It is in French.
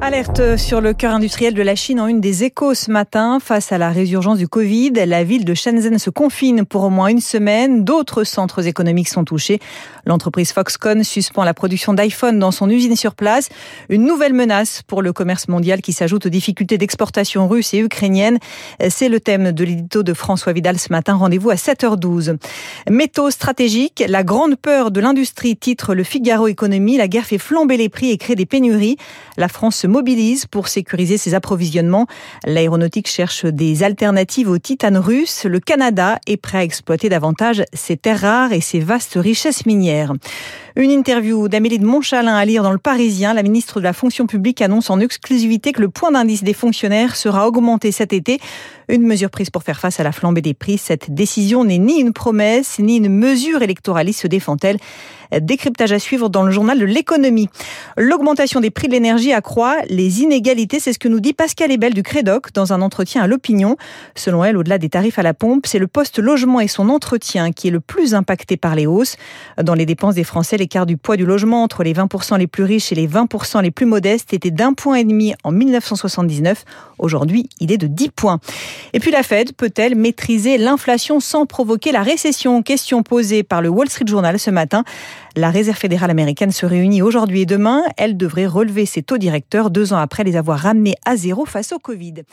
Alerte sur le cœur industriel de la Chine en une des échos ce matin. Face à la résurgence du Covid, la ville de Shenzhen se confine pour au moins une semaine. D'autres centres économiques sont touchés. L'entreprise Foxconn suspend la production d'iPhone dans son usine sur place. Une nouvelle menace pour le commerce mondial qui s'ajoute aux difficultés d'exportation russes et ukrainiennes. C'est le thème de l'édito de François Vidal ce matin. Rendez-vous à 7h12. Métaux stratégiques, la grande peur de l'industrie, titre le Figaro Économie. La guerre fait flamber les prix et crée des La France se mobilise pour sécuriser ses approvisionnements. L'aéronautique cherche des alternatives au titane russe. Le Canada est prêt à exploiter davantage ses terres rares et ses vastes richesses minières. Une interview d'Amélie de Montchalin à lire dans le Parisien. La ministre de la fonction publique annonce en exclusivité que le point d'indice des fonctionnaires sera augmenté cet été. Une mesure prise pour faire face à la flambée des prix. Cette décision n'est ni une promesse, ni une mesure électoraliste, se défend-elle. Décryptage à suivre dans le journal de l'économie. L'augmentation des prix de l'énergie accroît les inégalités, c'est ce que nous dit Pascal Ebel du Crédoc dans un entretien à l'opinion. Selon elle, au-delà des tarifs à la pompe, c'est le poste logement et son entretien qui est le plus impacté par les hausses. Dans les dépenses des Français, l'écart du poids du logement entre les 20% les plus riches et les 20% les plus modestes était d'un point et demi en 1979. Aujourd'hui, il est de 10 points. Et puis la Fed peut-elle maîtriser l'inflation sans provoquer la récession? Question posée par le Wall Street Journal ce matin. La Réserve fédérale américaine se réunit aujourd'hui et demain. Elle devrait relever ses taux directeurs deux ans après les avoir ramenés à zéro face au Covid.